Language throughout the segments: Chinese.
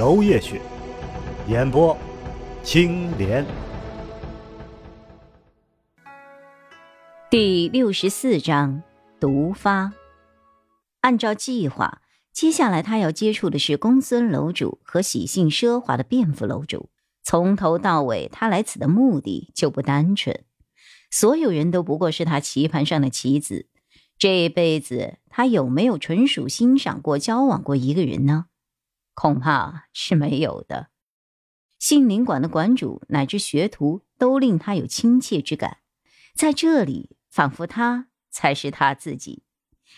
娄夜雪，演播青莲。第六十四章毒发。按照计划，接下来他要接触的是公孙楼主和喜庆奢华的卞府楼主。从头到尾，他来此的目的就不单纯。所有人都不过是他棋盘上的棋子。这一辈子，他有没有纯属欣赏过、交往过一个人呢？恐怕是没有的。杏林馆的馆主乃至学徒都令他有亲切之感，在这里。仿佛他才是他自己，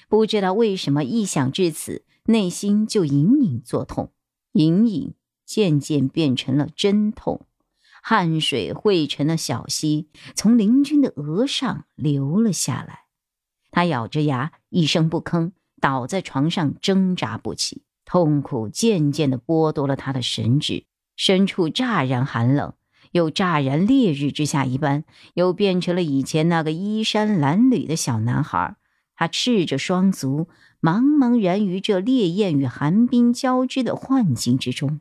不知道为什么一想至此，内心就隐隐作痛，隐隐渐渐变成了真痛，汗水汇成了小溪，从林君的额上流了下来。他咬着牙，一声不吭，倒在床上挣扎不起，痛苦渐渐地剥夺了他的神智，身处乍然寒冷。又乍然烈日之下一般，又变成了以前那个衣衫褴褛的小男孩。他赤着双足，茫茫然于这烈焰与寒冰交织的幻境之中。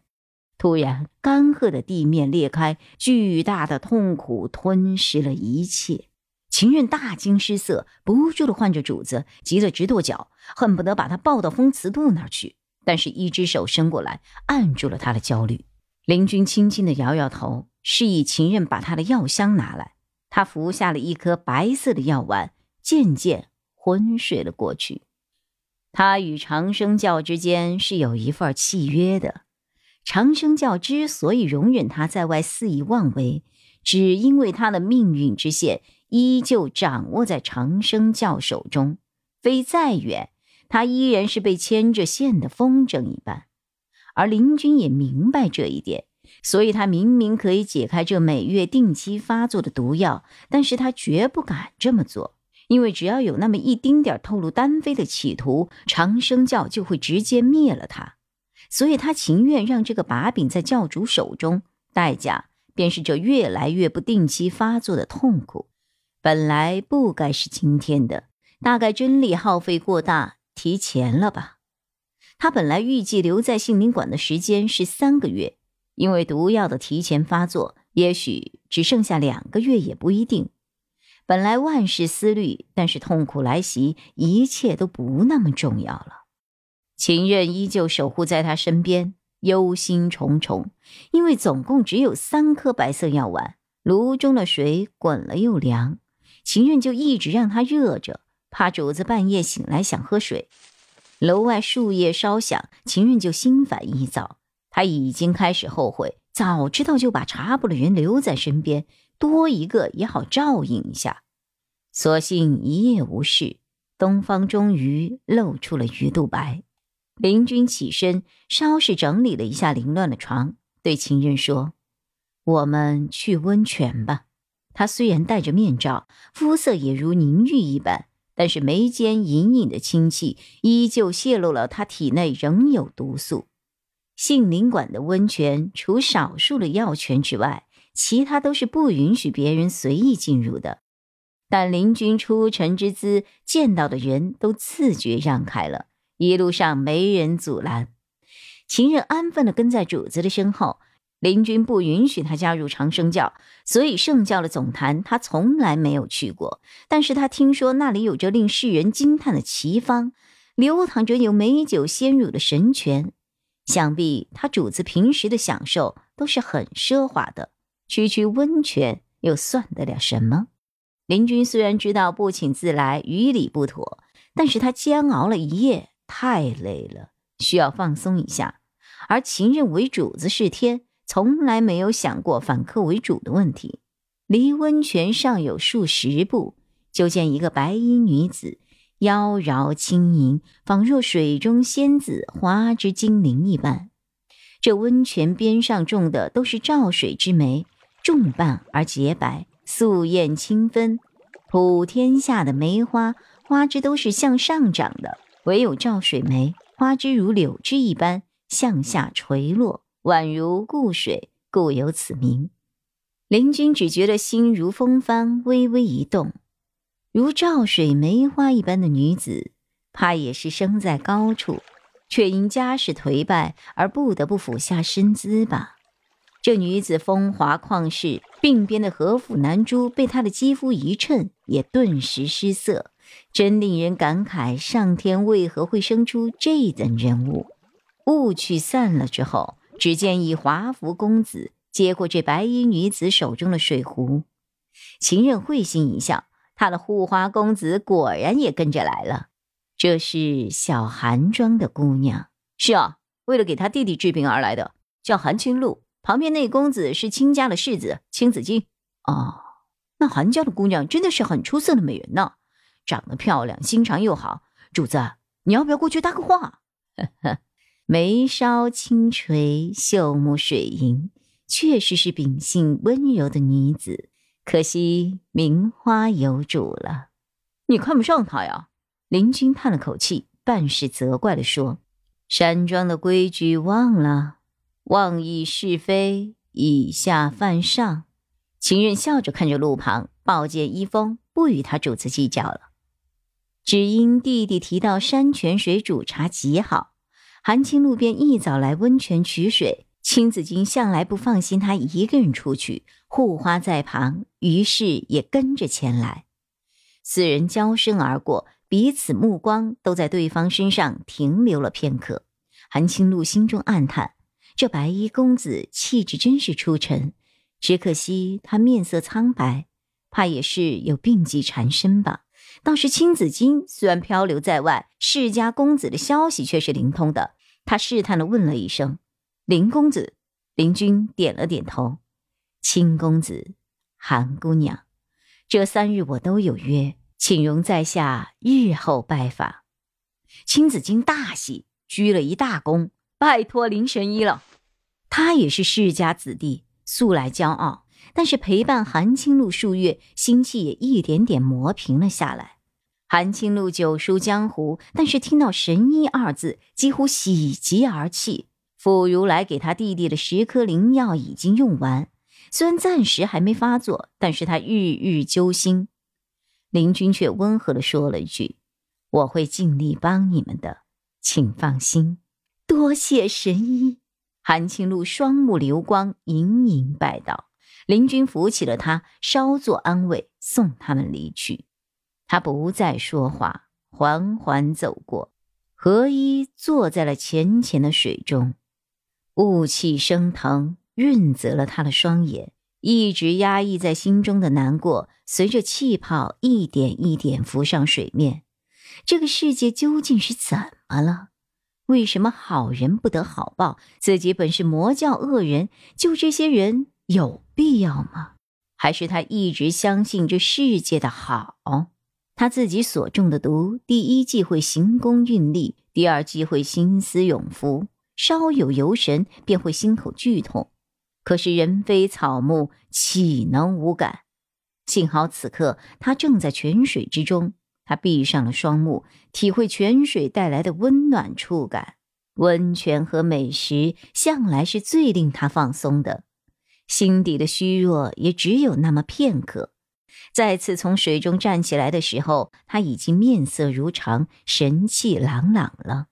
突然，干涸的地面裂开，巨大的痛苦吞噬了一切。秦任大惊失色，不住的唤着主子，急得直跺脚，恨不得把他抱到风祠渡那儿去。但是，一只手伸过来，按住了他的焦虑。林君轻轻的摇摇头。示意秦任把他的药箱拿来，他服下了一颗白色的药丸，渐渐昏睡了过去。他与长生教之间是有一份契约的，长生教之所以容忍他在外肆意妄为，只因为他的命运之线依旧掌握在长生教手中，飞再远，他依然是被牵着线的风筝一般。而林君也明白这一点。所以，他明明可以解开这每月定期发作的毒药，但是他绝不敢这么做，因为只要有那么一丁点透露单飞的企图，长生教就会直接灭了他。所以他情愿让这个把柄在教主手中，代价便是这越来越不定期发作的痛苦。本来不该是今天的，大概真力耗费过大，提前了吧？他本来预计留在杏林馆的时间是三个月。因为毒药的提前发作，也许只剩下两个月也不一定。本来万事思虑，但是痛苦来袭，一切都不那么重要了。秦任依旧守护在他身边，忧心忡忡，因为总共只有三颗白色药丸，炉中的水滚了又凉，秦任就一直让它热着，怕主子半夜醒来想喝水。楼外树叶稍响，秦润就心烦意躁。他已经开始后悔，早知道就把查布的人留在身边，多一个也好照应一下。所幸一夜无事，东方终于露出了鱼肚白。林君起身，稍事整理了一下凌乱的床，对秦任说：“我们去温泉吧。”他虽然戴着面罩，肤色也如凝玉一般，但是眉间隐隐的清气，依旧泄露了他体内仍有毒素。杏林馆的温泉，除少数的药泉之外，其他都是不允许别人随意进入的。但林君出尘之姿，见到的人都自觉让开了，一路上没人阻拦。秦任安分的跟在主子的身后。林君不允许他加入长生教，所以圣教的总坛他从来没有去过。但是他听说那里有着令世人惊叹的奇方，流淌着有美酒鲜乳的神泉。想必他主子平时的享受都是很奢华的，区区温泉又算得了什么？林君虽然知道不请自来于理不妥，但是他煎熬了一夜，太累了，需要放松一下。而秦任为主子是天，从来没有想过反客为主的问题。离温泉尚有数十步，就见一个白衣女子。妖娆轻盈，仿若水中仙子、花之精灵一般。这温泉边上种的都是照水之梅，重瓣而洁白，素艳清芬。普天下的梅花，花枝都是向上长的，唯有照水梅，花枝如柳枝一般向下垂落，宛如固水，故有此名。林君只觉得心如风帆，微微一动。如照水梅花一般的女子，怕也是生在高处，却因家世颓败而不得不俯下身姿吧。这女子风华旷世，鬓边的和服南珠被她的肌肤一衬，也顿时失色，真令人感慨：上天为何会生出这等人物？雾去散了之后，只见一华服公子接过这白衣女子手中的水壶，秦任会心一笑，他的护花公子果然也跟着来了。这是小韩庄的姑娘，是啊，为了给他弟弟治病而来的，叫韩青露。旁边那公子是亲家的世子青子衿哦，那韩家的姑娘真的是很出色的美人呢，长得漂亮，心肠又好。主子，你要不要过去搭个话？呵呵，眉梢轻垂，秀目水盈，确实是秉性温柔的女子。可惜名花有主了，你看不上她呀？林君叹了口气，半是责怪的说：“山庄的规矩忘了。”妄议是非，以下犯上。秦任笑着看着路旁，抱剑一封，不与他主子计较了。只因弟弟提到山泉水煮茶极好，韩青路便一早来温泉取水。青子衿向来不放心他一个人出去，护花在旁，于是也跟着前来。四人交身而过，彼此目光都在对方身上停留了片刻。韩青露心中暗叹。这白衣公子气质真是出尘，只可惜他面色苍白，怕也是有病疾缠身吧。倒是青子金虽然漂流在外，世家公子的消息却是灵通的。他试探的问了一声：“林公子。”林君点了点头。青公子，韩姑娘，这三日我都有约，请容在下日后拜访。青子金大喜，鞠了一大躬。拜托林神医了，他也是世家子弟，素来骄傲，但是陪伴韩青露数月，心气也一点点磨平了下来。韩青露久书江湖，但是听到“神医”二字，几乎喜极而泣。傅如来给他弟弟的十颗灵药已经用完，虽然暂时还没发作，但是他日日揪心。林君却温和的说了一句：“我会尽力帮你们的，请放心。”多谢神医，韩青露双目流光，盈盈拜道。林君扶起了他，稍作安慰，送他们离去。他不再说话，缓缓走过，何一坐在了浅浅的水中，雾气升腾，润泽了他的双眼。一直压抑在心中的难过，随着气泡一点一点浮上水面。这个世界究竟是怎么了？为什么好人不得好报？自己本是魔教恶人，救这些人有必要吗？还是他一直相信这世界的好？他自己所中的毒，第一季会行功运力，第二季会心思永福，稍有游神便会心口剧痛。可是人非草木，岂能无感？幸好此刻他正在泉水之中。他闭上了双目，体会泉水带来的温暖触感。温泉和美食向来是最令他放松的，心底的虚弱也只有那么片刻。再次从水中站起来的时候，他已经面色如常，神气朗朗了。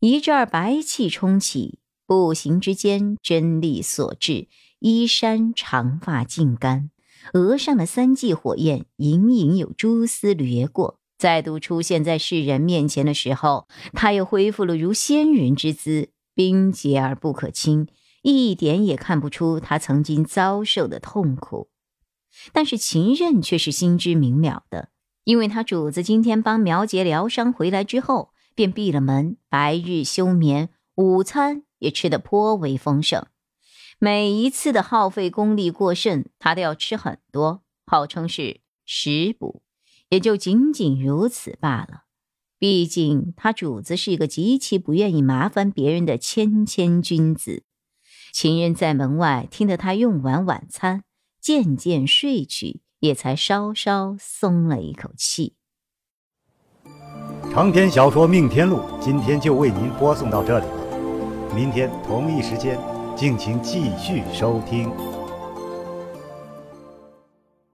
一阵白气冲起，步行之间真力所致，衣衫长发尽干，额上的三季火焰隐隐有蛛丝掠过。再度出现在世人面前的时候，他又恢复了如仙人之姿，冰洁而不可侵，一点也看不出他曾经遭受的痛苦。但是秦任却是心知明了的，因为他主子今天帮苗杰疗伤回来之后，便闭了门，白日休眠，午餐也吃得颇为丰盛。每一次的耗费功力过甚，他都要吃很多，号称是食补。也就仅仅如此罢了。毕竟他主子是一个极其不愿意麻烦别人的谦谦君子。情人在门外听得他用完晚餐，渐渐睡去，也才稍稍松了一口气。长篇小说《命天录》今天就为您播送到这里了，明天同一时间，敬请继续收听。